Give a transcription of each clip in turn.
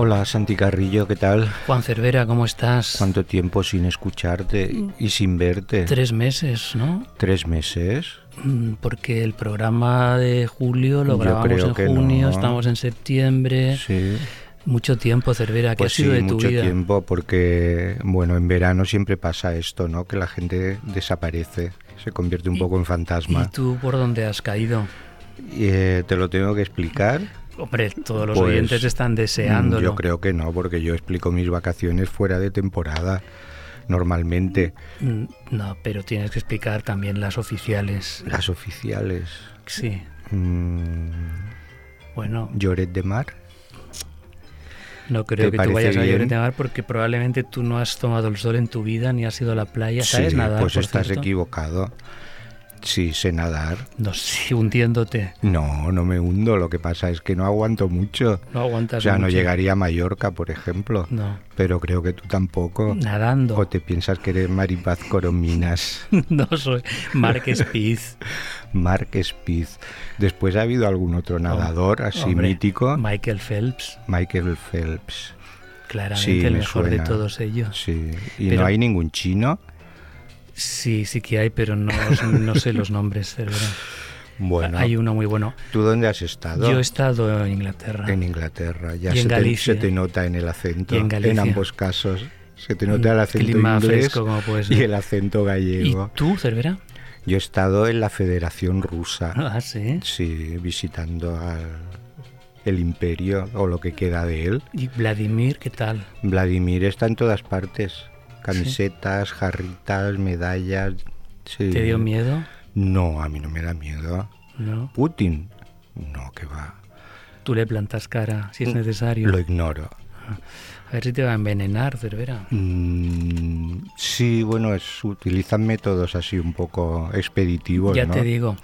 Hola Santi Carrillo, ¿qué tal? Juan Cervera, ¿cómo estás? ¿Cuánto tiempo sin escucharte y sin verte? Tres meses, ¿no? ¿Tres meses? Mm, Porque el programa de julio lo grabamos en junio, no. estamos en septiembre. Sí. Mucho tiempo, Cervera, ¿qué Pues ha sido sí, de tu mucho vida? tiempo, porque, bueno, en verano siempre pasa esto, ¿no? Que la gente desaparece, se convierte un Y- poco en ¿Y fantasma. tú por dónde has caído? Y, eh, ¿Te lo tengo que explicar? Hombre, todos los Pues, oyentes están deseándolo. Yo creo que no, porque yo explico mis vacaciones fuera de temporada, normalmente. Mm, No, pero tienes que explicar también las oficiales. Las oficiales. Sí, Mm, bueno, Lloret de Mar. no creo ¿te que tú vayas a? Lloret de Mar porque probablemente tú no has tomado el sol en tu vida ni has ido a la playa. ¿Sabes sí, nadar? pues estás cierto? equivocado. Sí, sé nadar. No sé, hundiéndote. No, no me hundo. Lo que pasa es que no aguanto mucho. No aguantas O sea, no llegaría a Mallorca, por ejemplo. No, Pero creo que tú tampoco. nadando. O te piensas que eres Maripaz Corominas, no soy Mark Speed. Mark Speed. Después ha habido algún otro nadador así Hombre, mítico. Michael Phelps, Michael Phelps. claramente Sí, el me mejor de todos ellos. Sí. ¿Y Pero- no hay ningún chino? Sí, sí que hay, pero no, no sé los nombres. Bueno, Hay uno muy bueno. ¿tú dónde has estado? Yo he estado en Inglaterra. En Inglaterra, ya Y en se, te, Galicia. se te nota en el acento, Y en Galicia. ambos casos. Se te nota el acento clima inglés fresco como puede ser. y el acento ¿Y gallego. tú, Cervera? Yo he estado en la Federación Rusa, Ah, sí. sí, visitando al, el imperio o lo que queda de él. ¿Y Vladimir qué tal? Vladimir está en todas partes, camisetas, jarritas, medallas. sí. ¿Te dio miedo? No, a mí no me da miedo. No. Putin, no, que va. Tú le plantas cara si es necesario. Mm, Lo ignoro. A ver si te va a envenenar, Cervera. Mm, sí, bueno, es, utilizan métodos así un poco expeditivos, ya ¿no? te digo.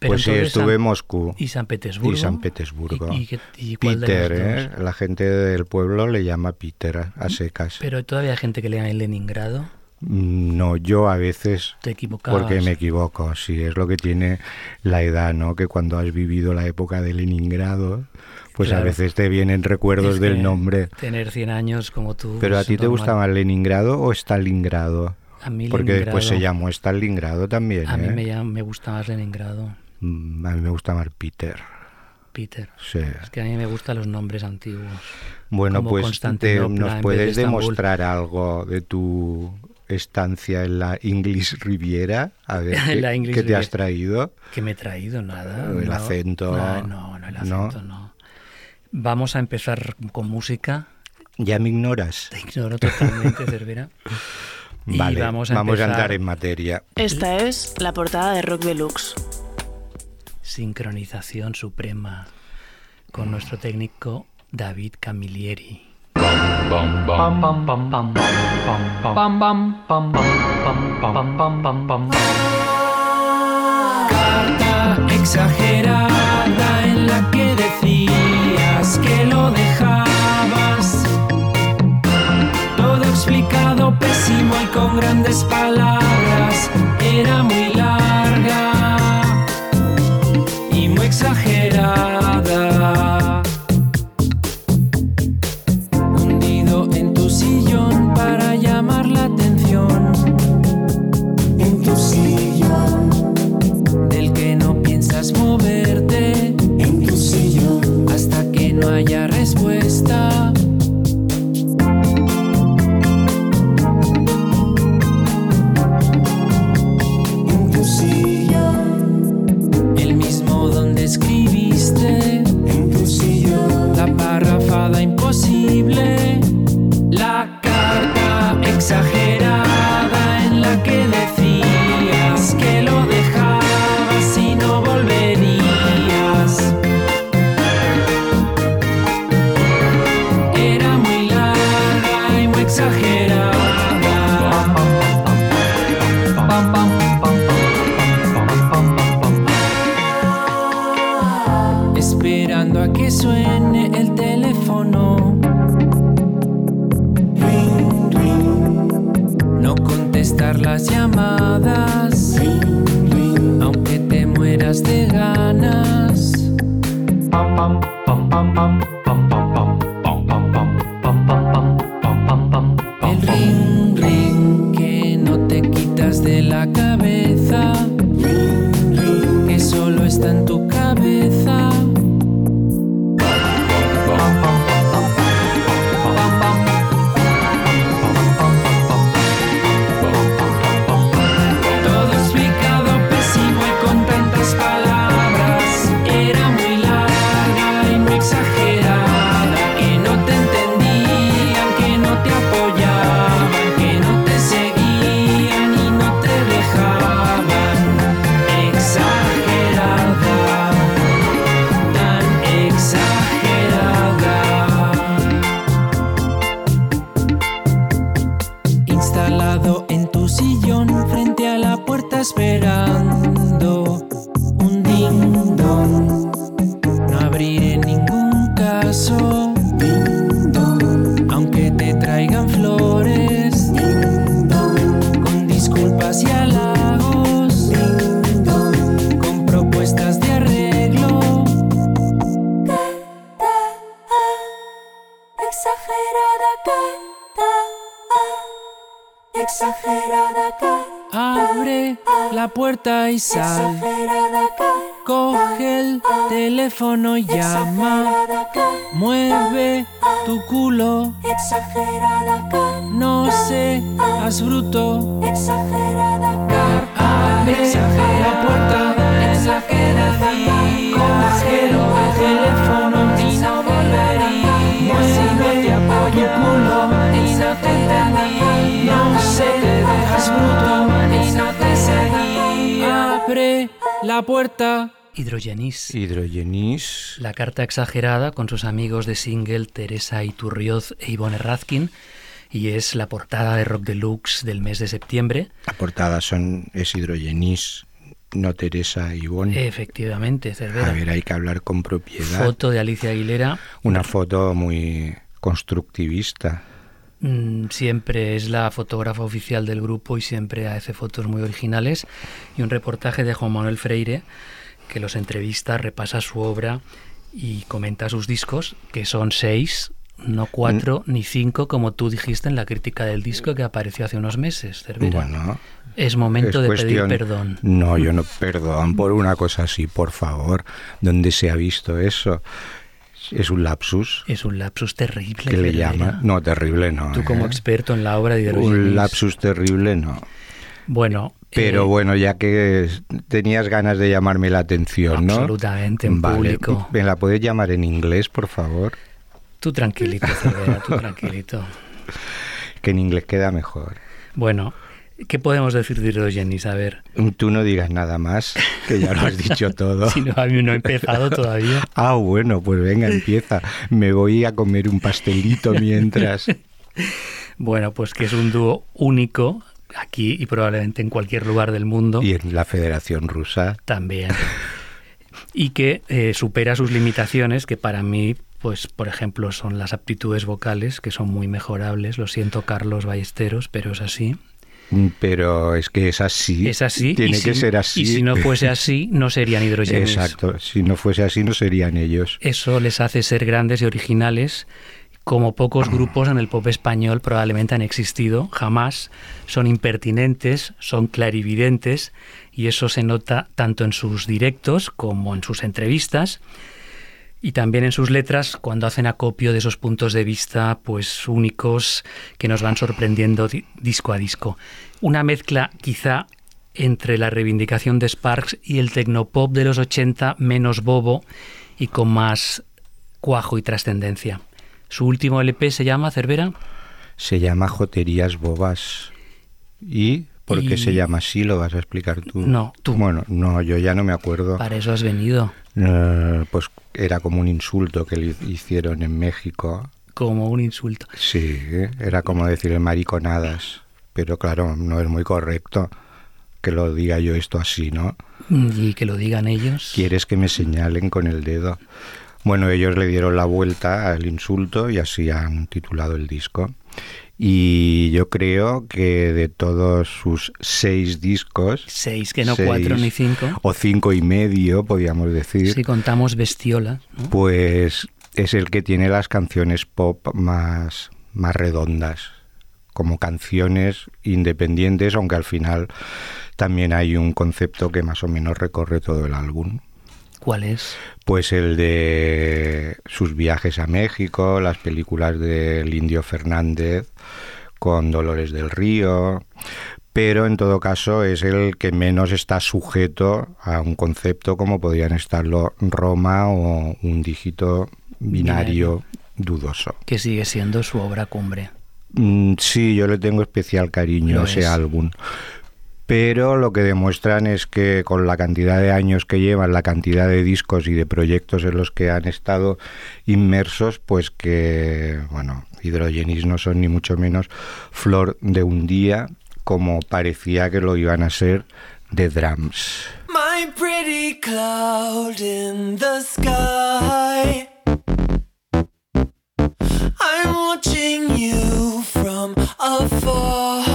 Pero pues sí, estuve en Moscú ¿Y San Petersburgo? y San Petersburgo. ¿Y, y y Peter, ¿eh? La gente del pueblo le llama Peter a- a secas. Pero todavía hay gente que le llama en Leningrado. Mm, No, yo a veces Te equivocabas. porque me equivoco, sí, es lo que tiene la edad, ¿no? Que cuando has vivido la época de Leningrado, pues a veces te vienen recuerdos Es del nombre. Tener 100 años como tú. Pero a ti te gusta más Leningrado o Stalingrado? A mí Porque después se Leningrado- llamó Stalingrado también, A mí ¿eh? me, llama- me gusta más Leningrado. Mm, A mí me gusta más Peter. Peter. Sí. Es que a mí me gustan los nombres antiguos. Bueno, Como pues te- nos de puedes demostrar algo de tu estancia en la English Riviera. A ver, ¿qué, La English qué te has traído? Que me he traído nada. El no. acento, No, no, no, el acento no. Vamos a empezar con música. ¿Ya me ignoras? Te ignoro totalmente, Cervera. Y Vale, vamos a a empezar- entrar en materia. Esta es la portada de Rock Deluxe. Sincronización suprema con nuestro técnico David Camilleri. Carta exagerada en la que decías que lo dejabas. Todo explicado pésimo y con grandes palabras. Era muy la puerta Hidrogenis. Hidrogenis. La carta exagerada con sus amigos de single Teresa Iturrioz e Ivonne Razkin y es la portada de Rock Deluxe del mes de septiembre. La portada son, es Hidrogenis, no Teresa Ivonne. Efectivamente, Cervera. A ver, hay que hablar con propiedad. Foto de Alicia Aguilera. Una foto muy constructivista. Mm, Siempre es la fotógrafa oficial del grupo y siempre hace fotos muy originales. Y un reportaje de Juan Manuel Freire que los entrevista, repasa su obra y comenta sus discos, que son seis, no cuatro ni cinco, como tú dijiste en la crítica del disco que apareció hace unos meses, Cervera. Bueno, es momento es de pedir perdón. No, yo no perdón por una cosa así, por favor. ¿Dónde se ha visto eso? Es un lapsus Es un lapsus terrible. que le llama. No, terrible no. Tú como ¿eh? experto en la obra de Hidrogenis. Un lapsus terrible no. Bueno, Pero eh, bueno, ya que tenías ganas de llamarme la atención, ¿no? Absolutamente, en Vale. público. ¿Me la puedes llamar en inglés, por favor? Tú tranquilito, Cervera, tú tranquilito. Que en inglés queda mejor. Bueno, ¿qué podemos decir de Hidrogenis? A ver, Tú no digas nada más, que ya lo has dicho todo. si no, a mí no he empezado todavía. Ah, bueno, pues venga, empieza. Me voy a comer un pastelito mientras. Bueno, pues que es un dúo único aquí y probablemente en cualquier lugar del mundo Y en la Federación Rusa. también. Y que eh, supera sus limitaciones, que para mí, pues, por ejemplo, son las aptitudes vocales, que son muy mejorables. Lo siento, Carlos Ballesteros, pero es así. Pero es que es así. Es así. Tiene y que si- ser así. Y si no fuese así, no serían hidrogenis. Exacto. Si no fuese así, no serían ellos. Eso les hace ser grandes y originales, como pocos grupos en el pop español probablemente han existido, jamás. Son impertinentes, son clarividentes, y eso se nota tanto en sus directos como en sus entrevistas. Y también en sus letras, cuando hacen acopio de esos puntos de vista pues únicos que nos van sorprendiendo di- disco a disco. Una mezcla quizá entre la reivindicación de Sparks y el tecnopop de los 80 menos bobo y con más cuajo y trascendencia. Su último LP se llama Cervera. Se llama Joterías Bobas. ¿Y por qué Y- se llama así? ¿Lo vas a explicar tú? No, tú. Bueno, no, yo ya no me acuerdo. Para eso has venido. Eh, pues era como un insulto que le hicieron en México. como un insulto. Sí, era como decir mariconadas, pero claro, no es muy correcto que lo diga yo esto así, ¿no? Y que lo digan ellos. Quieres que me señalen con el dedo. Bueno, ellos le dieron la vuelta al insulto y así han titulado el disco. Y yo creo que de todos sus seis discos... Seis, que no cuatro ni cinco. O cinco y medio, podríamos decir. Si contamos Bestiola. Pues es el que tiene las canciones pop más, más redondas, como canciones independientes, aunque al final también hay un concepto que más o menos recorre todo el álbum. ¿Cuál es? Pues el de sus viajes a México, las películas del Indio Fernández con Dolores del Río, pero en todo caso es el que menos está sujeto a un concepto como podrían estarlo Roma o un dígito binario, dudoso. Que sigue siendo su obra cumbre. Mm, sí, yo le tengo especial cariño a ese álbum pero lo que demuestran es que con la cantidad de años que llevan, la cantidad de discos y de proyectos en los que han estado inmersos, pues que, bueno, Hidrogenis no son ni mucho menos flor de un día, como parecía que lo iban a ser de Drums. My pretty cloud in the sky. I'm watching you from afar.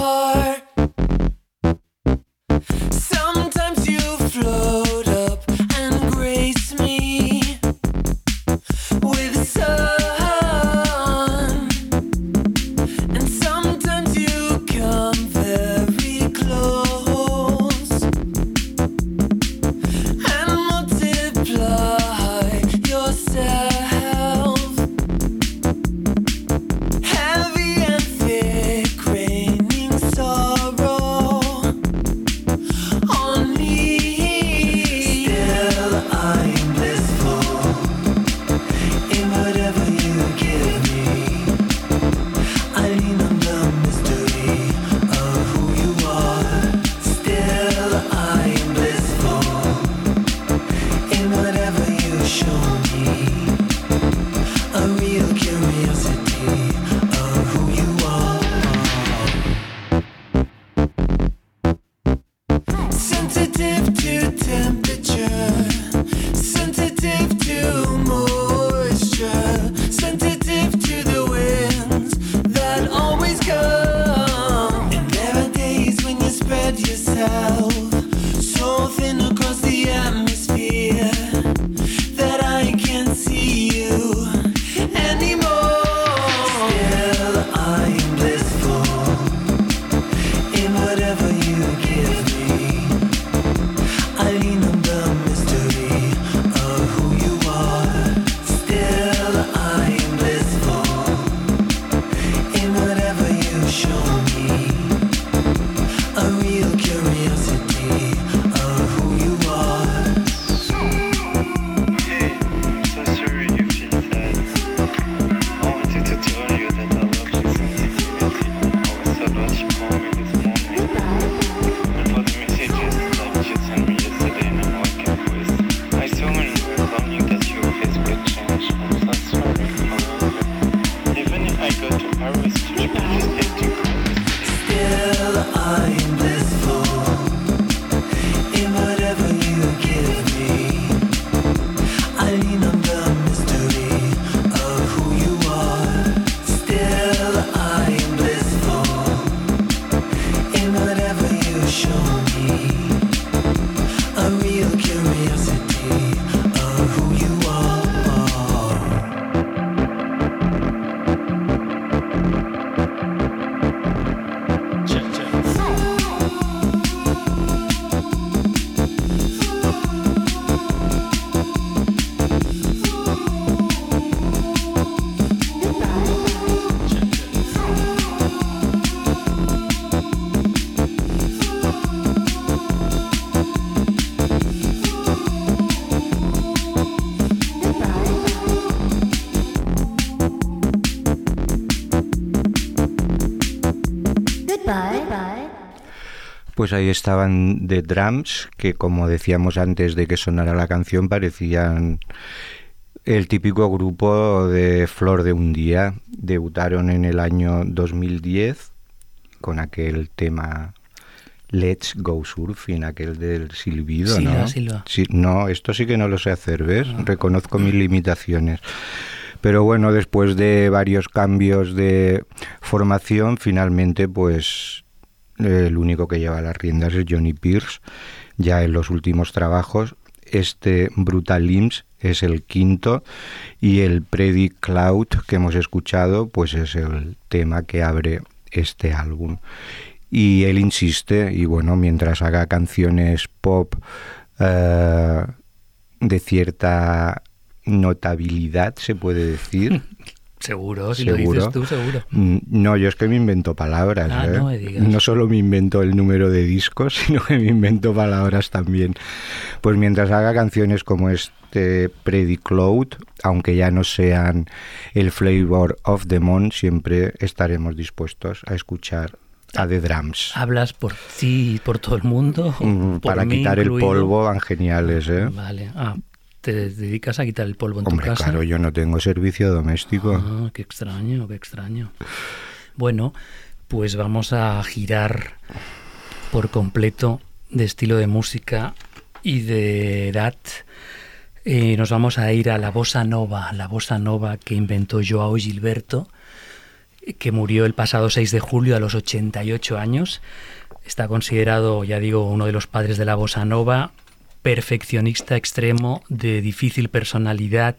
Pues ahí estaban The Drums, que como decíamos antes de que sonara la canción, parecían el típico grupo de Flor de un Día. Debutaron en el año 2010 con aquel tema Let's Go Surfing, aquel del silbido, Silva, ¿no? silva. Sí, no, esto sí que no lo sé hacer, ¿ves? Reconozco mis limitaciones. Pero bueno, después de varios cambios de formación, finalmente, pues el único que lleva las riendas es Johnny Pierce, ya en los últimos trabajos. Este Brutal Limbs es el quinto y el Predict Cloud que hemos escuchado, pues es el tema que abre este álbum. Y él insiste, y bueno, mientras haga canciones pop eh, de cierta notabilidad, se puede decir. Seguro, si lo Seguro. dices tú, seguro. Mm, No, yo es que me invento palabras. Ah, ¿eh? no me digas. No solo me invento el número de discos, sino que me invento palabras también. Pues mientras haga canciones como este Predict Cloud, aunque ya no sean el flavor of the month, siempre estaremos dispuestos a escuchar a The Drums. ¿Hablas por ti y por todo el mundo? Mm, Ah, ¿Por Para quitar el incluido? polvo van geniales, ¿eh? Vale. Ah, ¿te dedicas a quitar el polvo en Hombre, tu casa? claro, yo no tengo servicio doméstico. Ah, qué extraño, qué extraño. Bueno, pues vamos a girar por completo de estilo de música y de edad. Eh, nos vamos a ir a la bossa nova, la bossa nova que inventó Joao Gilberto, que murió el pasado 6 de julio a los 88 años. Está considerado, ya digo, uno de los padres de la bossa nova, perfeccionista extremo, de difícil personalidad,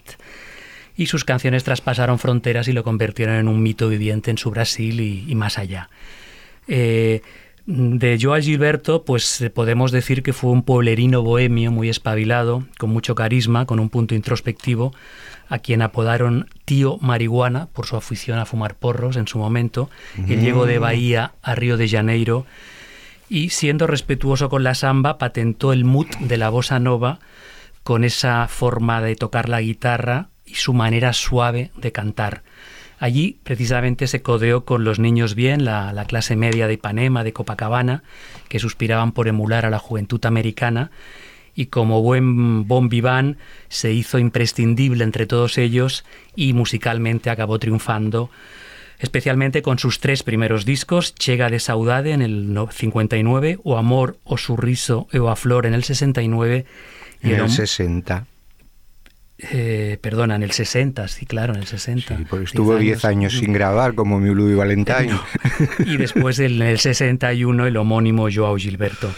y sus canciones traspasaron fronteras y lo convirtieron en un mito viviente en su Brasil y, y más allá. Eh, de Joao Gilberto, pues podemos decir que fue un pueblerino bohemio muy espabilado, con mucho carisma, con un punto introspectivo, a quien apodaron tío marihuana por su afición a fumar porros en su momento. Él llegó de Bahía a Río de Janeiro y siendo respetuoso con la samba patentó el mood de la bossa nova con esa forma de tocar la guitarra y su manera suave de cantar. Allí precisamente se codeó con los niños bien, la, la clase media de Ipanema, de Copacabana, que suspiraban por emular a la juventud americana, y como buen bon vivant se hizo imprescindible entre todos ellos y musicalmente acabó triunfando especialmente con sus tres primeros discos, Chega de Saudade en el no- 59, O Amor, O Sorriso e O a Flor en el 69, y En el Hom- 60. eh, perdona, en el 60, sí, claro, en el 60. Sí, porque estuvo 10 años sin grabar, como mi Louis Valentine. y después en el 61 el homónimo Joao Gilberto.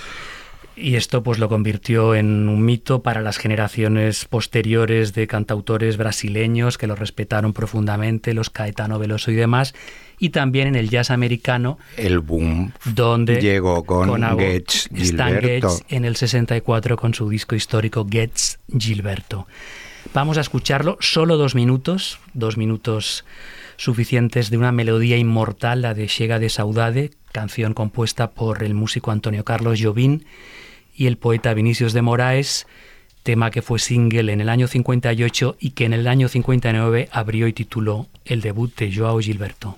Y esto pues lo convirtió en un mito para las generaciones posteriores de cantautores brasileños que lo respetaron profundamente, los Caetano Veloso y demás, y también en el jazz americano, El boom donde llegó con, Abo- Getz Stan Gilberto. Getz en el 64 con su disco histórico Getz Gilberto. Vamos a escucharlo solo dos minutos, dos minutos suficientes de una melodía inmortal, la de Chega de Saudade, canción compuesta por el músico Antonio Carlos Jobim y el poeta Vinicius de Moraes, tema que fue single en el año 58 y que en el año 59 abrió y tituló el debut de Joao Gilberto.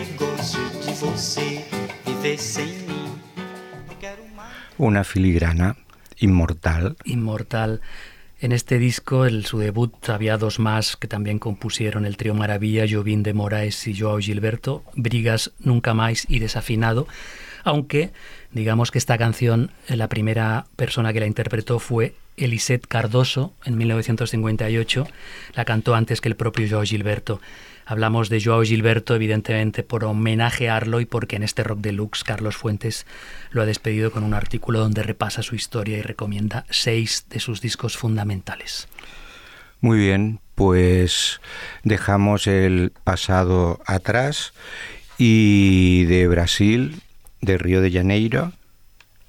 você viver sem mim. Não quero mais. Una filigrana inmortal. Inmortal. En este disco, en su debut, había dos más que también compusieron el trío Maravilla, Jovín de Moraes y Joao Gilberto, Brigas Nunca Más y Desafinado, aunque digamos que esta canción, eh, la primera persona que la interpretó fue Elisette Cardoso en 1958, la cantó antes que el propio Joao Gilberto. Hablamos de Joao Gilberto, evidentemente, por homenajearlo y porque en este Rock Deluxe Carlos Fuentes lo ha despedido con un artículo donde repasa su historia y recomienda seis de sus discos fundamentales. Muy bien, pues dejamos el pasado atrás y de Brasil, de Río de Janeiro,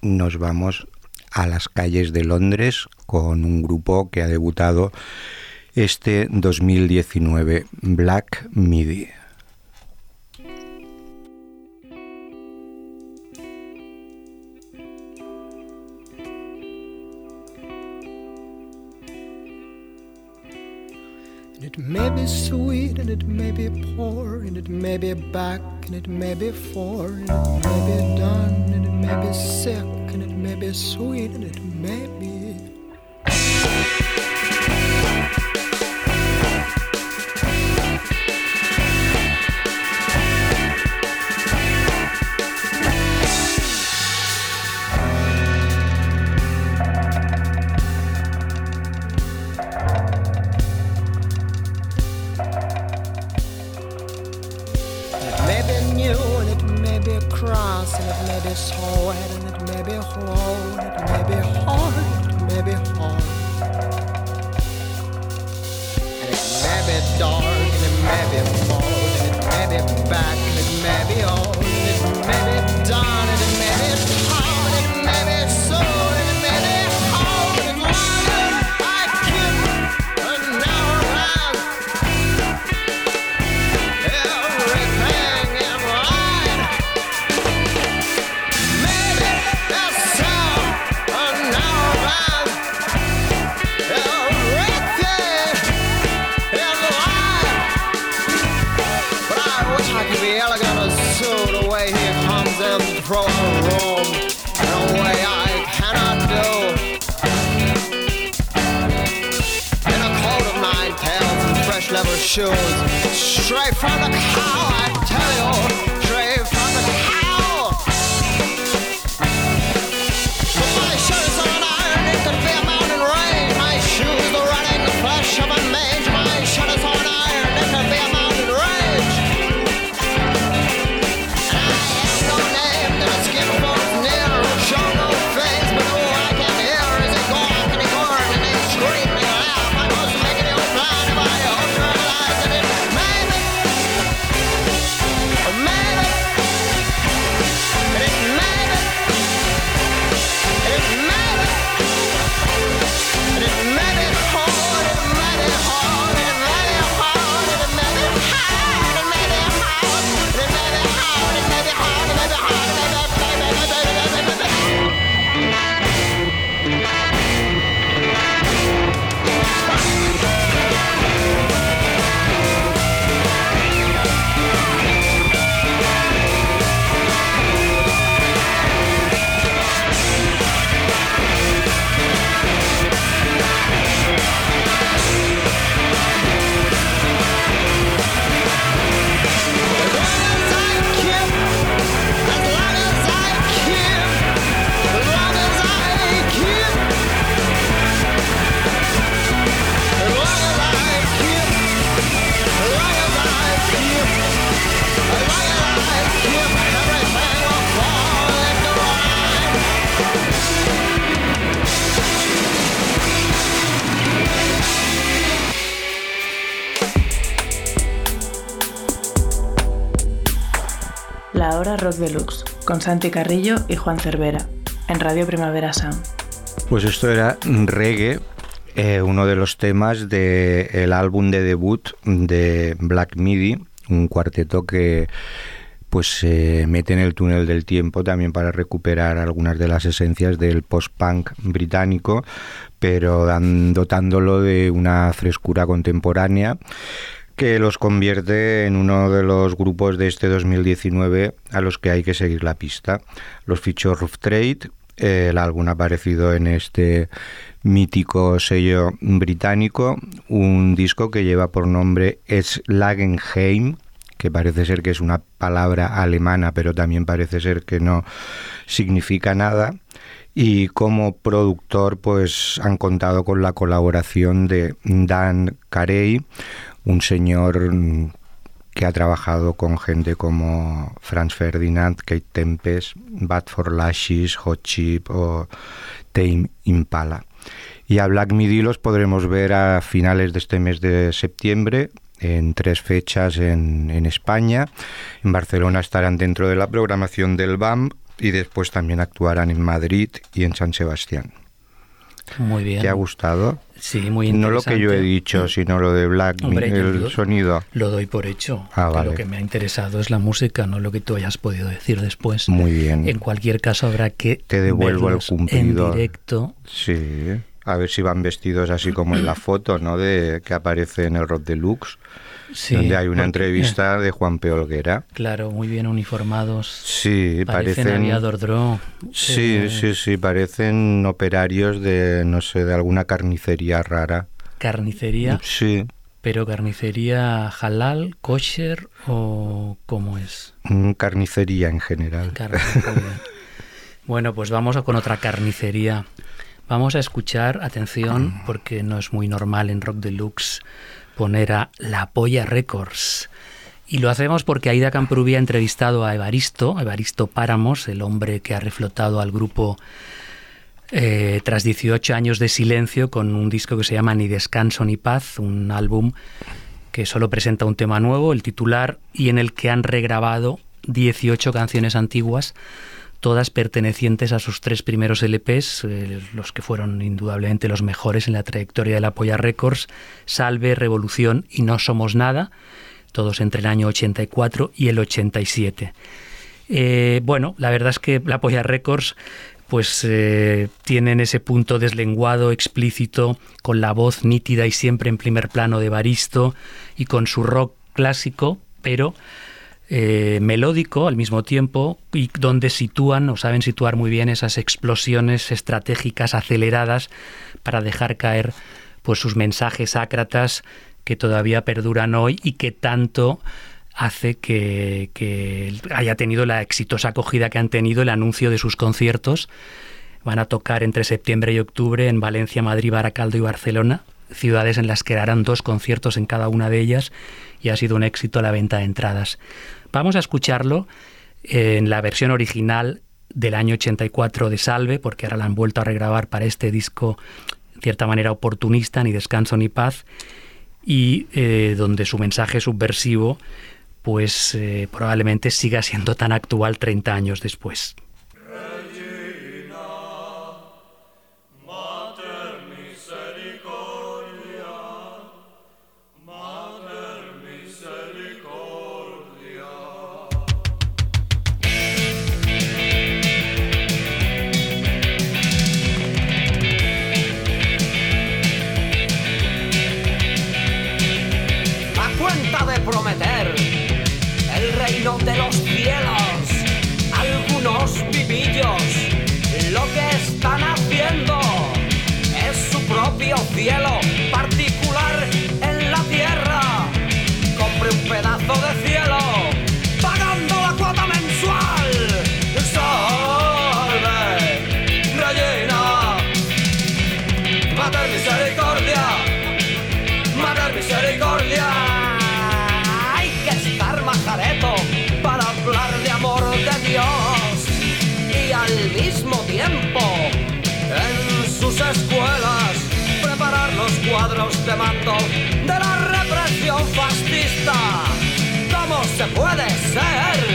nos vamos a las calles de Londres con un grupo que ha debutado este 2019, Black Midi. It may be sweet and it may be poor and it may be back and it may be for and it may be done and it may be sick and it may be sweet and it may be Rock Deluxe, con Santi Carrillo y Juan Cervera, en Radio Primavera Sound. Pues esto era reggae, eh, uno de los temas del álbum de debut de Black Midi, un cuarteto que pues se mete en el túnel del tiempo también para recuperar algunas de las esencias del post-punk británico, pero dotándolo de una frescura contemporánea que los convierte en uno de los grupos de este 2019 a los que hay que seguir la pista. Los fichó Rough Trade, el álbum aparecido en este mítico sello británico, un disco que lleva por nombre Slagenheim, que parece ser que es una palabra alemana, pero también parece ser que no significa nada. Y como productor, pues han contado con la colaboración de Dan Carey, un señor que ha trabajado con gente como Franz Ferdinand, Kate Tempest, Bad for Lashes, Hot Chip o Tame Impala. Y a Black Midi los podremos ver a finales de este mes de septiembre en tres fechas en, en, España. En Barcelona estarán dentro de la programación del BAM y después también actuarán en Madrid y en San Sebastián. Muy bien. ¿Te ha gustado? Sí, muy No lo que yo he dicho, sino lo de Black, Hombre, el yo sonido. Lo doy por hecho. Ah, vale. Lo que me ha interesado es la música, no lo que tú hayas podido decir después. Muy bien. En cualquier caso habrá que Te devuelvo el cumplido. en directo. Sí. A ver si van vestidos así como en la foto, ¿no? De que aparece en el Rock Deluxe, Sí, donde hay una porque- entrevista de Juan P. Olguera. Claro, muy bien uniformados. Sí, Parecen parecen. aviador. Sí, Eh, sí, sí, parecen operarios de, no sé, de alguna carnicería rara. Carnicería, Sí, pero carnicería halal, kosher o cómo es. mm, carnicería en general. Bien. Bueno, pues vamos a con otra carnicería. Vamos a escuchar, atención, porque no es muy normal en Rock Deluxe poner a La Polla Records. Y lo hacemos porque Aida Camprubí ha entrevistado a Evaristo, Evaristo Páramos, el hombre que ha reflotado al grupo eh, tras 18 años de silencio con un disco que se llama Ni Descanso ni Paz, un álbum que solo presenta un tema nuevo, el titular, y en el que han regrabado 18 canciones antiguas, todas pertenecientes a sus tres primeros LPs, eh, los que fueron indudablemente los mejores en la trayectoria de la Polla Records, Salve, Revolución y No Somos Nada, todos entre el año 84 y el 87. Eh, bueno, la verdad es que la Polla Records pues eh, tienen ese punto deslenguado, explícito, con la voz nítida y siempre en primer plano de Baristo y con su rock clásico, pero eh, melódico al mismo tiempo y donde sitúan o saben situar muy bien esas explosiones estratégicas aceleradas para dejar caer pues sus mensajes ácratas que todavía perduran hoy y que tanto hace que, que haya tenido la exitosa acogida que han tenido el anuncio de sus conciertos. Van a tocar entre septiembre y octubre en Valencia, Madrid, Baracaldo y Barcelona, ciudades en las que harán dos conciertos en cada una de ellas y ha sido un éxito la venta de entradas. Vamos a escucharlo en la versión original del año 84 de Salve, porque ahora la han vuelto a regrabar para este disco, en cierta manera oportunista, ni descanso ni paz, y eh, donde su mensaje subversivo pues eh, probablemente siga siendo tan actual 30 años después. El reino se puede ser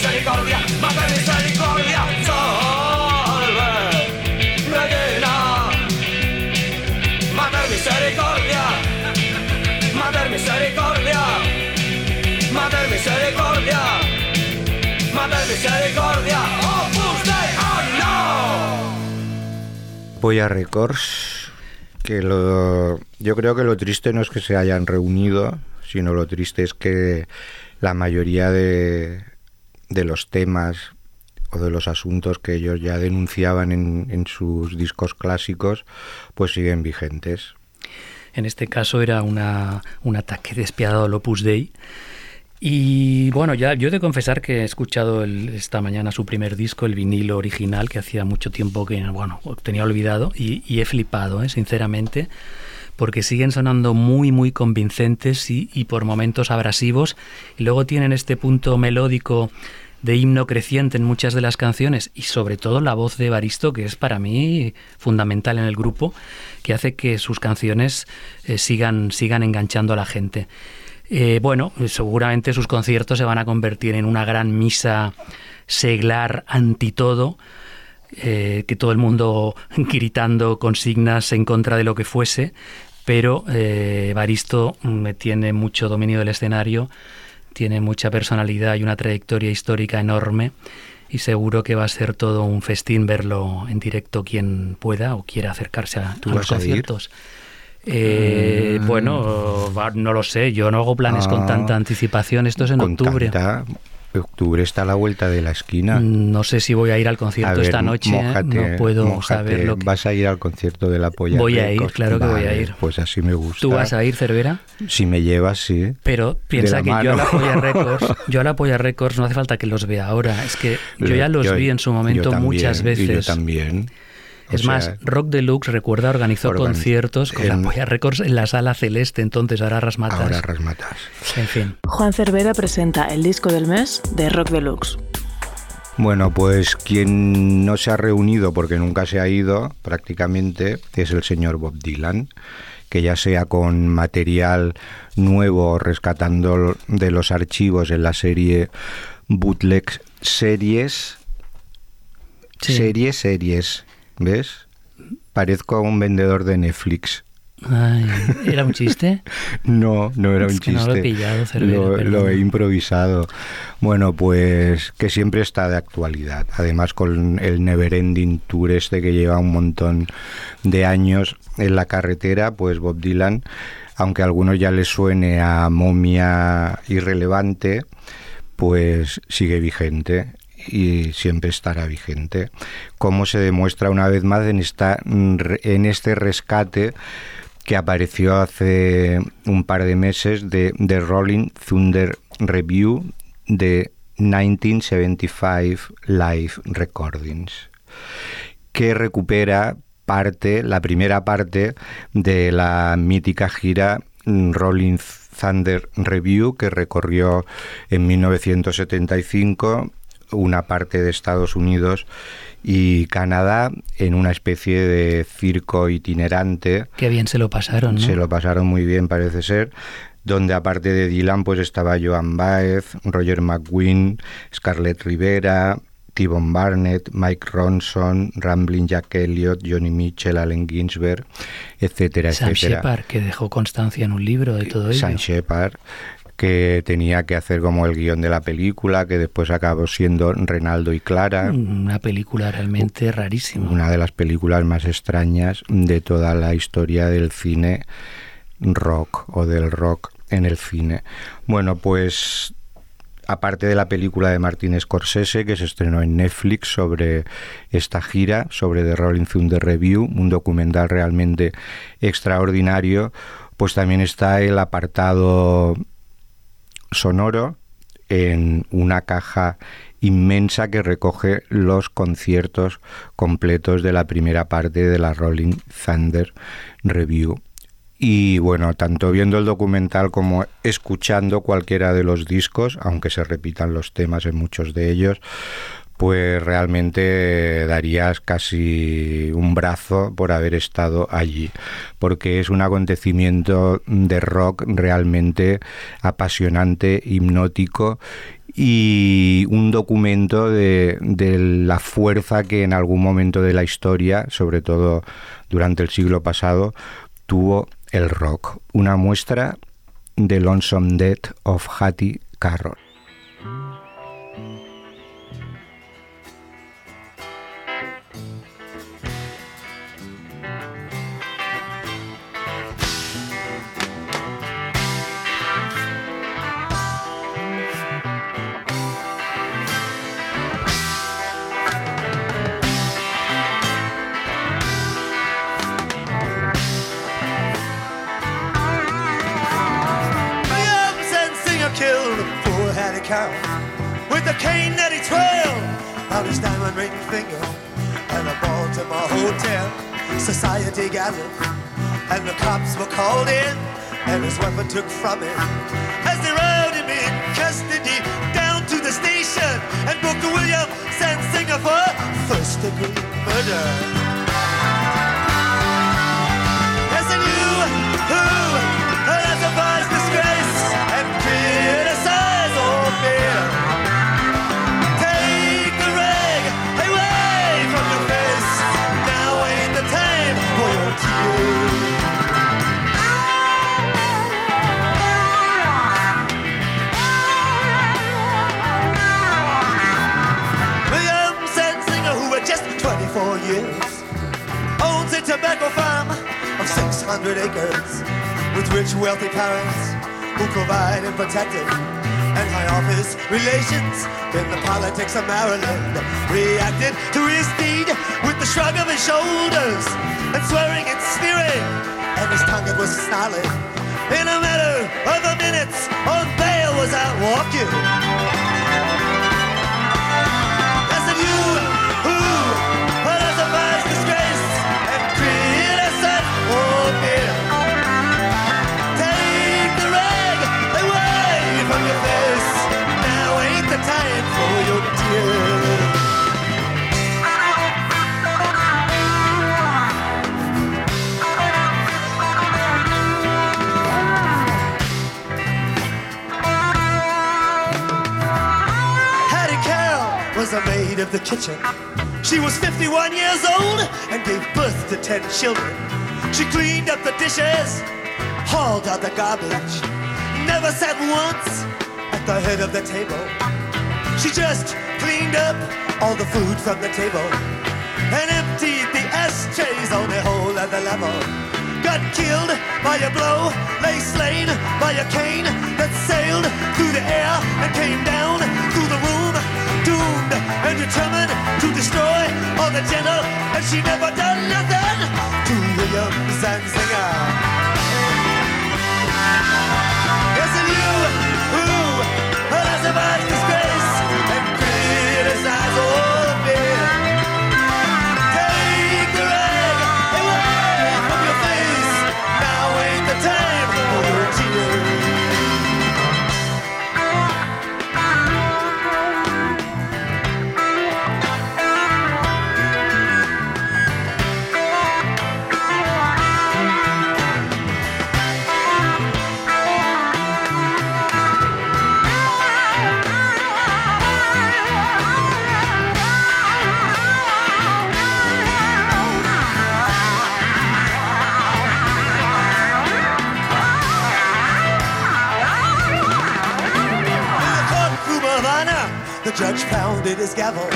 misericordia, mater misericordia, salve, reina, mater misericordia, mater misericordia, mater misericordia, mater misericordia, opus dei, oh no! Polla Records, que lo, yo creo que lo triste no es que se hayan reunido, sino lo triste es que la mayoría de, de los temas o de los asuntos que ellos ya denunciaban en, en sus discos clásicos, pues siguen vigentes. En este caso era una, un ataque despiadado al Opus Dei. Y bueno, ya yo he de confesar que he escuchado esta mañana su primer disco, el vinilo original, que hacía mucho tiempo que bueno, tenía olvidado, y, y he flipado, ¿eh? sinceramente, porque siguen sonando muy, muy convincentes y, por momentos abrasivos, y luego tienen este punto melódico de himno creciente en muchas de las canciones y sobre todo la voz de Baristo, que es para mí fundamental en el grupo, que hace que sus canciones eh, sigan, sigan enganchando a la gente. Eh, bueno, seguramente sus conciertos se van a convertir en una gran misa seglar anti todo, eh, que todo el mundo gritando consignas en contra de lo que fuese, pero eh, Baristo mm, tiene mucho dominio del escenario, tiene mucha personalidad y una trayectoria histórica enorme y seguro que va a ser todo un festín verlo en directo quien pueda o quiera acercarse a, ¿Tú a los conciertos. Eh, Mm. Bueno, no lo sé, yo no hago planes con Ah, tanta anticipación, esto es en Con octubre. tanta- octubre está a la vuelta de la esquina. No sé si voy a ir al concierto ver, esta noche, ¿eh? no puedo mójate. saber lo que... ¿Vas a ir al concierto de la polla? Voy a ir, claro que voy a ir. Pues así me gusta. ¿Tú vas a ir, Cervera? Si me llevas, sí. Pero piensa que yo a la Polla Records, yo a la Polla Records no hace falta que los vea ahora, es que yo ya los Yo- vi en su momento también, muchas y veces. yo también. O Es más, Rock Deluxe, recuerda, organizó organi- conciertos con la en- Polla Records en la sala celeste, entonces ahora rasmatas. ahora rasmatas. En fin. Juan Cervera presenta el disco del mes de Rock Deluxe. Bueno, pues quien no se ha reunido porque nunca se ha ido prácticamente es el señor Bob Dylan, que ya sea con material nuevo rescatando de los archivos en la serie Bootleg Series, Sí. series, series, ¿ves? Parezco un vendedor de Netflix. Ay, ¿Era un chiste? No, no era Es un que no chiste. lo he pillado, Cervera, Lo- lo he improvisado. Bueno, pues que siempre está de actualidad. Además con el Neverending Tour este que lleva un montón de años en la carretera, pues Bob Dylan, aunque a algunos ya les suene a momia irrelevante, pues sigue vigente y siempre estará vigente. Como se demuestra una vez más en, esta, en este rescate que apareció hace un par de meses de The Rolling Thunder Review de 1975 Live Recordings, que recupera parte, la primera parte de la mítica gira mm, Rolling Thunder Review que recorrió en 1975 una parte de Estados Unidos y Canadá en una especie de circo itinerante. Qué bien se lo pasaron, ¿no? Se lo pasaron muy bien, parece ser. Donde aparte de Dylan, pues estaba Joan Baez, Roger McGuinn, Scarlett Rivera, T-Bone Barnett, Mike Ronson, Ramblin' Jack Elliott, Johnny Mitchell, Allen Ginsberg, etcétera, Sam etcétera. Shepard, que dejó constancia en un libro de todo ello. Sam Shepard, que tenía que hacer como el guion de la película, que después acabó siendo Renaldo y Clara. Una película realmente rarísima. Una de las películas más extrañas de toda la historia del cine rock o del rock en el cine. Bueno, pues aparte de la película de Martin Scorsese que se estrenó en Netflix sobre esta gira, sobre The Rolling Thunder Review, un documental realmente extraordinario, pues también está el apartado sonoro en una caja inmensa que recoge los conciertos completos de la primera parte de la Rolling Thunder Review. Y bueno, tanto viendo el documental como escuchando cualquiera de los discos, aunque se repitan los temas en muchos de ellos, pues realmente darías casi un brazo por haber estado allí, porque es un acontecimiento de rock realmente apasionante, hipnótico y un documento de, de, la fuerza que en algún momento de la historia, sobre todo durante el siglo pasado, tuvo el rock. Una muestra de Lonesome Death of Hattie Carroll. Society gathered and the cops were called in and his weapon took from him as they rode him in custody down to the station and booked William Sansinger for first degree murder. Yes, and you who tobacco farm of 600 acres with rich, wealthy parents who provide and protect him. And high office relations in the politics of Maryland reacted to his deed with the shrug of his shoulders and swearing and sneering, and his tongue it was snarling. In a matter of a minutes, on bail was out walking. Of the kitchen. She was 51 years old and gave birth to 10 children. She cleaned up the dishes, hauled out the garbage, never sat once at the head of the table. She just cleaned up all the food from the table and emptied the ashtrays on the whole other level. Got killed by a blow, lay slain by a cane that sailed through the air and came down through the room, and determined to destroy all the gentle, and she never done nothing to William Zanzinger. Yes, and you who philosophize disgrace judge his gavel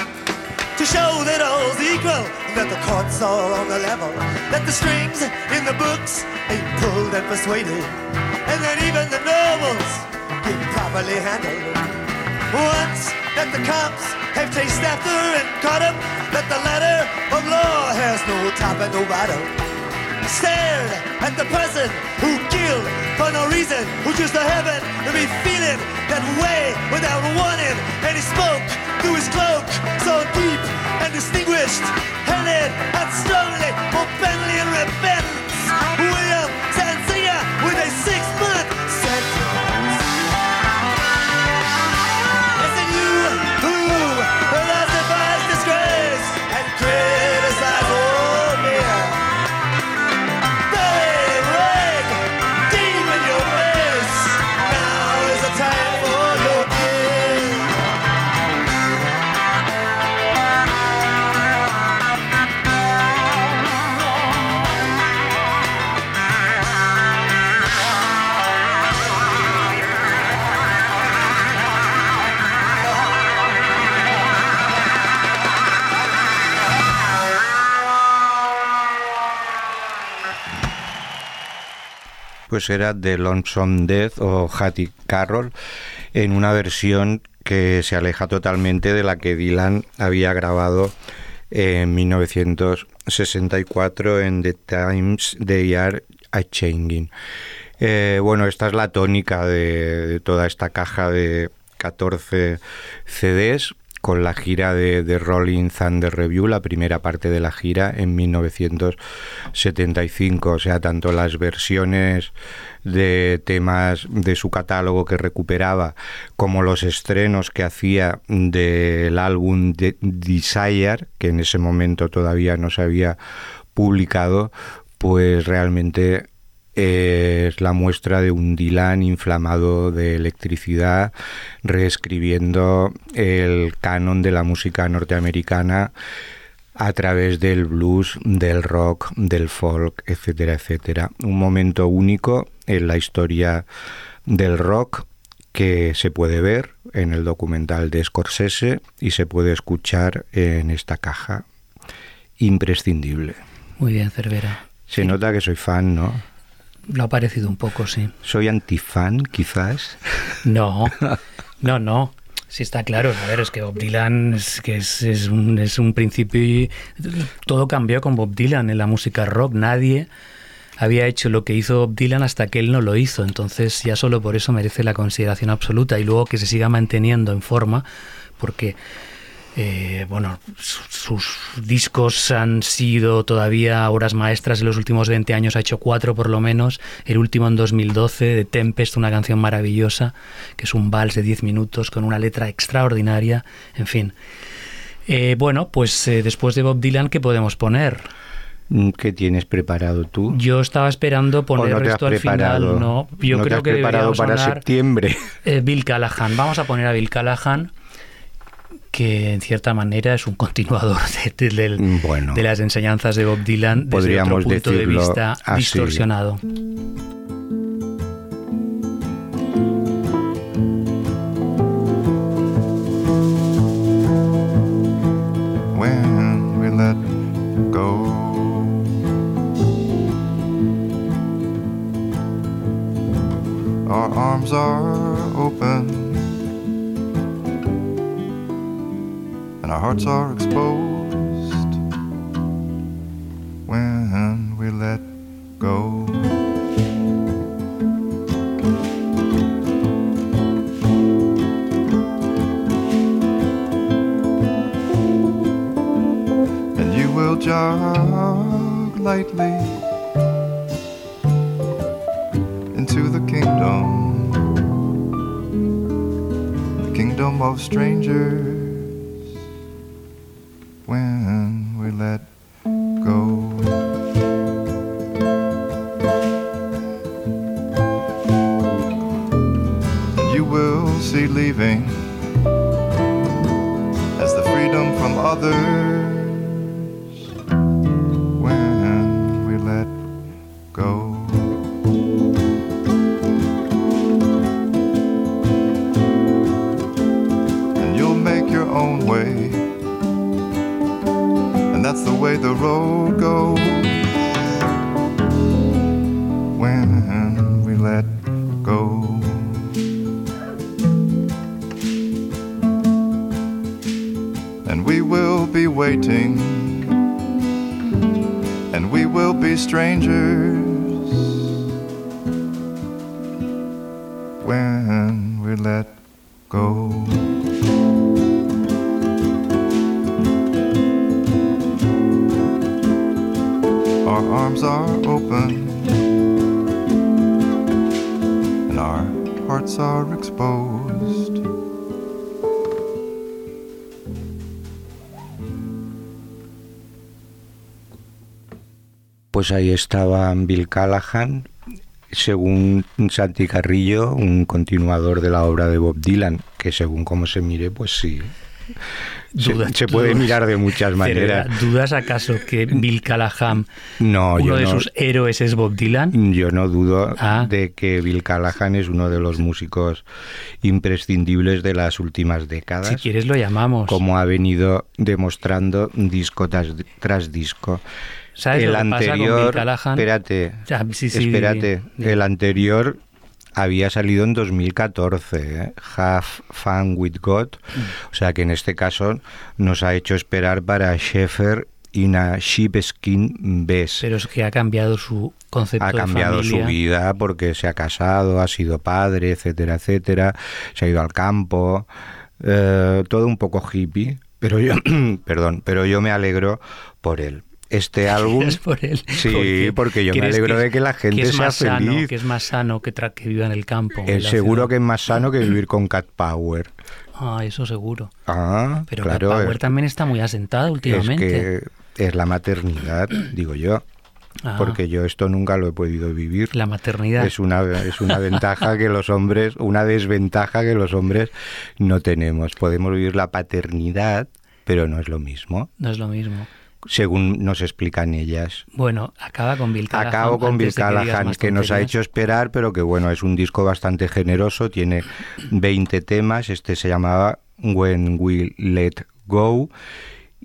to show that all's equal, that the court's are on the level, that the strings in the books ain't pulled and persuaded, and that even the nobles get properly handled. Once that the cops have chased after and caught him, that the ladder of law has no top and no bottom. Stared at the person who killed for no reason, who just happened to be feeling that way without warning, and he spoke through his cloak so deep and distinguished, headed and strongly, openly and repentance. Pues era The Lonesome Death o Hattie Carroll en una versión que se aleja totalmente de la que Dylan había grabado en 1964 en The Times They Are a Changing. Eh, bueno, esta es la tónica de, de toda esta caja de 14 CDs con la gira de, de, Rolling Thunder Review, la primera parte de la gira en 1975. O sea, tanto las versiones de temas de su catálogo que recuperaba como los estrenos que hacía del álbum de Desire, que en ese momento todavía no se había publicado, pues realmente es la muestra de un Dylan inflamado de electricidad, reescribiendo el canon de la música norteamericana a través del blues, del rock, del folk, etcétera, etcétera. Un momento único en la historia del rock que se puede ver en el documental de Scorsese y se puede escuchar en esta caja. Imprescindible. Muy bien, Cervera. Se sí. nota que soy fan, ¿no? Lo ha parecido un poco, sí. ¿Soy antifan, quizás? No, no, no. Sí, está claro. A ver, es que Bob Dylan es, que es, es, un, es un principio y todo cambió con Bob Dylan en la música rock. Nadie había hecho lo que hizo Bob Dylan hasta que él no lo hizo. Entonces ya solo por eso merece la consideración absoluta y luego que se siga manteniendo en forma porque... Eh, bueno, sus discos han sido todavía obras maestras en los últimos 20 años, ha hecho cuatro por lo menos, el último en 2012 de Tempest, una canción maravillosa, que es un vals de 10 minutos con una letra extraordinaria, en fin. Eh, bueno, pues eh, después de Bob Dylan, ¿qué podemos poner? ¿Qué tienes preparado tú? Yo estaba esperando poner no esto al final, no. Yo ¿No creo te has que preparado para sonar, septiembre. Bill Callahan. Vamos a poner a Bill Callahan que en cierta manera es un continuador de, de, de, bueno, de las enseñanzas de Bob Dylan desde podríamos otro punto de vista así. distorsionado. When we let go, our arms are open. And our hearts are exposed when we let go. And you will jog lightly into the kingdom, the kingdom of strangers waiting, and we will be strangers Pues ahí estaba Bill Callahan, según Santi Carrillo, un continuador de la obra de Bob Dylan, que según cómo se mire, pues sí. Se, Dudas- se puede dudas- mirar de muchas maneras. ¿Dudas acaso que Bill Callahan, No, uno yo de no, sus héroes, es Bob Dylan? yo no dudo Ah. de que Bill Callahan es uno de los músicos imprescindibles de las últimas décadas. Si quieres lo llamamos. como ha venido demostrando disco tras, tras disco. ¿Sabes el lo que pasa con anterior, espérate, Ya, sí, sí, espérate, el anterior había salido en 2014, ¿eh? Have Fun with God, Mm. o sea que en este caso nos ha hecho esperar para Sheffer in a Sheepskin Bess. Pero es que ha cambiado su concepto Ha de cambiado su vida porque se ha casado, ha sido padre, etcétera, etcétera. Se ha ido al campo, eh, todo un poco hippie. Pero yo, perdón, pero yo me alegro por él. Este álbum, Es por él. sí, porque, yo me alegro que de es- que la gente es sea más sano, feliz. que es más sano que, tra- que viva en el campo. en Es la seguro que es más sano que vivir con Cat Power. Ah, eso seguro. Ah, Pero claro. Cat Power también está muy asentada últimamente. Es que es la maternidad, digo yo. Ah, Porque yo esto nunca lo he podido vivir. la maternidad. Es una, es una ventaja que los hombres, una desventaja que los hombres no tenemos. Podemos vivir la paternidad, pero no es lo mismo, No es lo mismo. Según nos explican ellas. Bueno, acaba con Bill Callahan. Acabo con Bill que Callahan, que nos ha hecho esperar, pero que bueno, es un disco bastante generoso, tiene 20 temas, este se llamaba When We Let Go.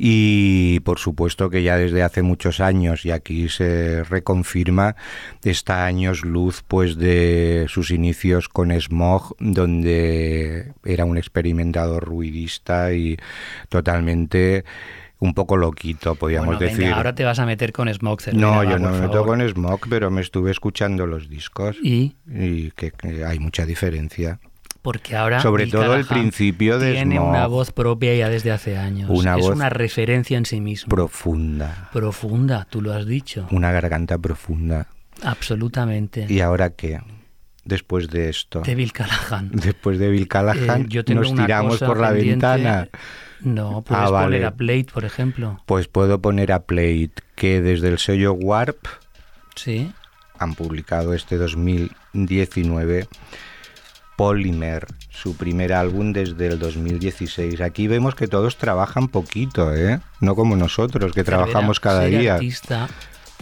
Y por supuesto que ya desde hace muchos años, y aquí se reconfirma, está años luz pues de sus inicios con Smog, donde era un experimentador ruidista y totalmente un poco loquito, podríamos Bueno, venga, decir. ahora te vas a meter con Smoke Cervera, No, va, yo no me meto con Smog, pero me estuve escuchando los discos ¿Y? y que, que hay mucha diferencia. Porque ahora. Sobre Bill todo el principio de Tiene una voz propia ya desde hace años. Una es voz una referencia en sí mismo. Profunda, Profunda, tú lo has dicho. una garganta profunda. Absolutamente. ¿Y ahora qué? Después de esto, De Bill Callahan. después de Bill Callahan, Eh, yo tengo nos tiramos por la pendiente. ventana. No, puedes Ah, vale. poner a Plate, por ejemplo. Pues puedo poner a Plate, que desde el sello Warp Sí. han publicado este 2019 Polymer, su primer álbum desde el 2016. Aquí vemos que todos trabajan poquito, ¿eh? No como nosotros, que trabajamos cada día artista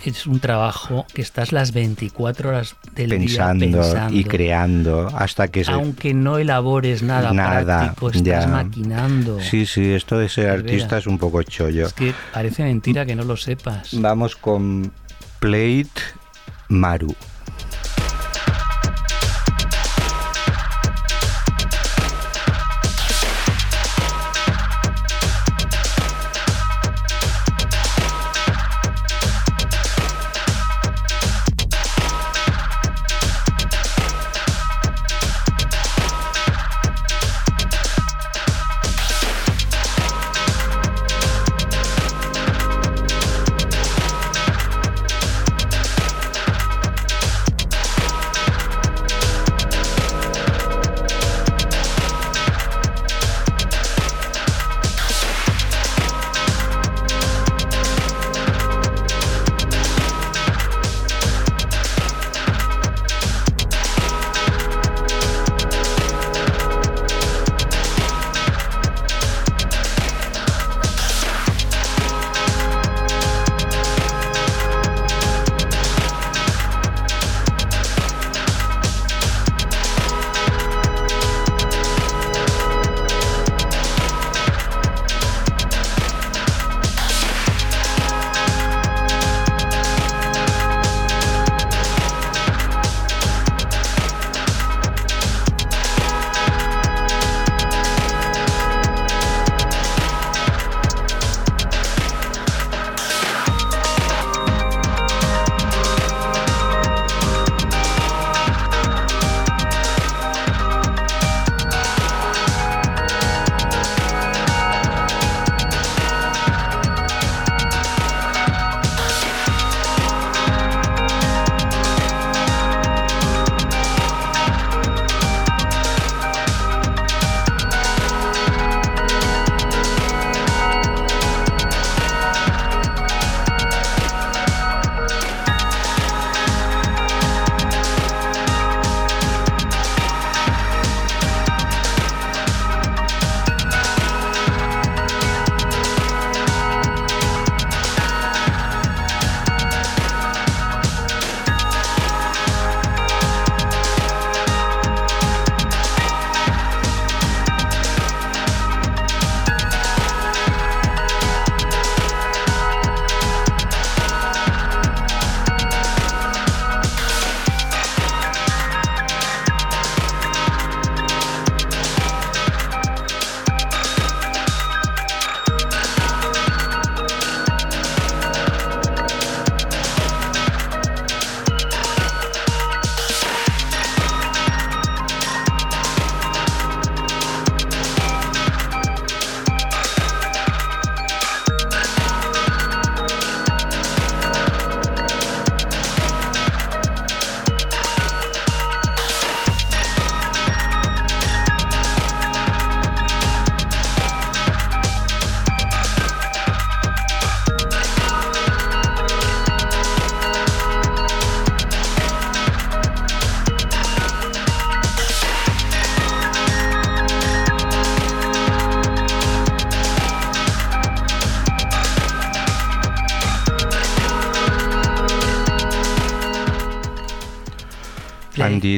es un trabajo que estás las 24 horas del pensando, día pensando. y creando hasta que se... Aunque no elabores nada, Nada, práctico, estás ya. maquinando. Sí, sí, esto de ser Cervera. artista es un poco chollo. Es que parece mentira que no lo sepas. Vamos con Plate Maru.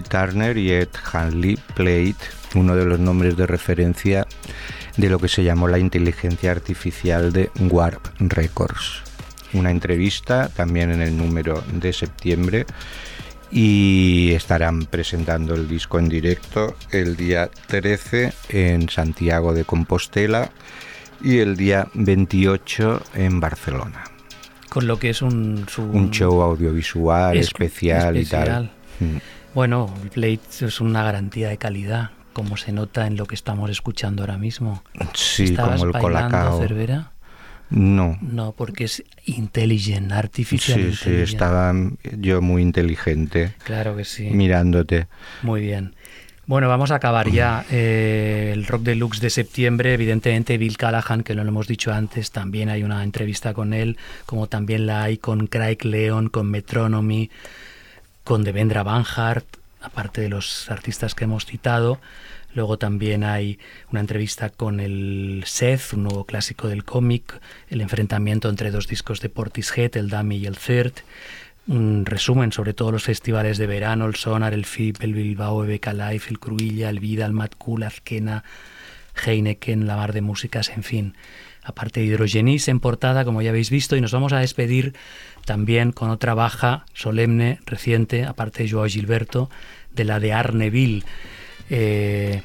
Turner y Ed Hanley Plate, uno de los nombres de referencia de lo que se llamó la inteligencia artificial de Warp Records. Una entrevista también en el número de septiembre y estarán presentando el disco en directo el día 13 en Santiago de Compostela y el día 28 en Barcelona. Con lo que es un, su- Un show audiovisual es- especial, y tal. Mm. Bueno, Blade es una garantía de calidad, como se nota en lo que estamos escuchando ahora mismo. Sí, ¿Estabas como el colacao. Cervera? No. No, porque es intelligent, artificial Sí, sí, estaba yo muy inteligente Claro que sí. mirándote. Muy bien. Bueno, vamos a acabar ya. Eh, el Rock Deluxe de septiembre, evidentemente Bill Callahan, que lo hemos dicho antes, también hay una entrevista con él, como también la hay con Craig Leon, con Metronomy, con Devendra Banhart, aparte de los artistas que hemos citado. Luego también hay una entrevista con el Seth, un nuevo clásico del cómic, el enfrentamiento entre dos discos de Portishead, el Dummy y el Third. Un resumen sobre todos los festivales de verano, el Sonar, el FIP, el Bilbao, EBK Live, el Cruilla, el Vida, el Cool, Azkena, Heineken, la Mar de Músicas, en fin. Aparte de Hidrogenis en portada, como ya habéis visto, y nos vamos a despedir también con otra baja solemne, reciente, aparte de Joao Gilberto, de la de Arneville. Eh,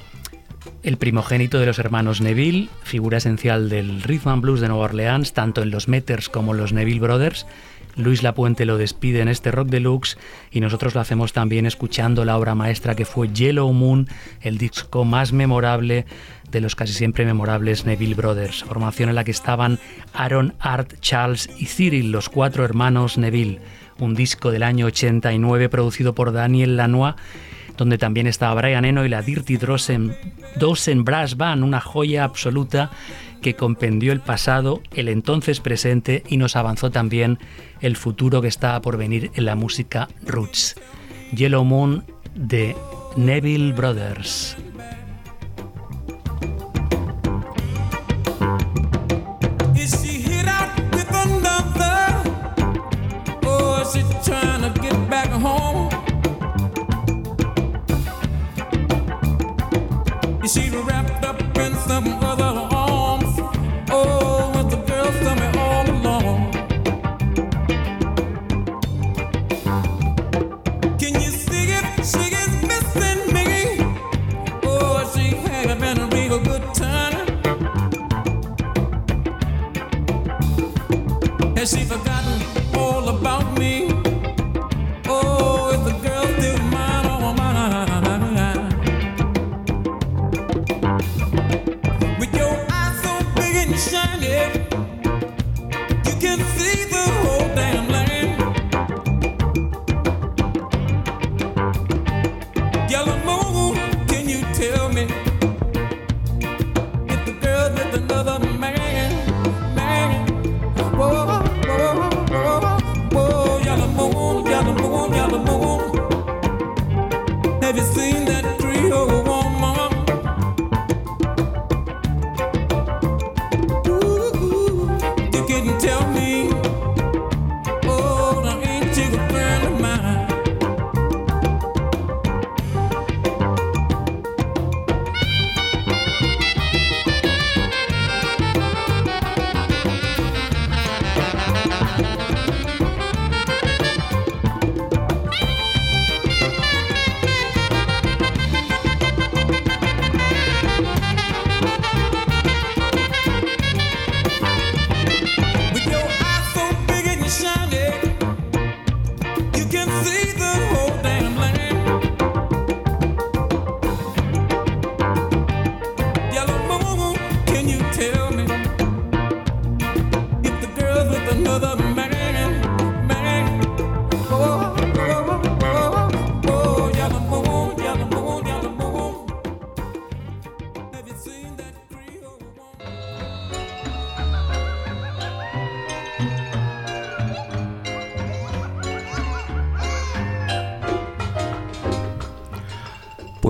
el primogénito de los hermanos Neville, figura esencial del rhythm and blues de Nueva Orleans, tanto en los Meters como en los Neville Brothers. Luis Lapuente lo despide en este Rock Deluxe y nosotros lo hacemos también escuchando la obra maestra que fue Yellow Moon, el disco más memorable de los casi siempre memorables Neville Brothers, formación en la que estaban Aaron, Art, Charles y Cyril, los cuatro hermanos Neville, un disco del año 89 producido por Daniel Lanois donde también estaba Brian Eno y la Dirty Dozen, Dozen Brass Band, una joya absoluta que compendió el pasado, el entonces presente y nos avanzó también el futuro que estaba por venir en la música roots. Yellow Moon de Neville Brothers. You see the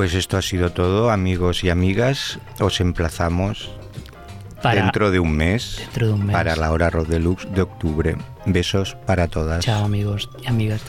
Pues esto ha sido todo, amigos y amigas. Os emplazamos Para- dentro de un mes Dentro de un mes. para la hora Rock Deluxe de octubre. Besos para todas. Chao amigos y amigas.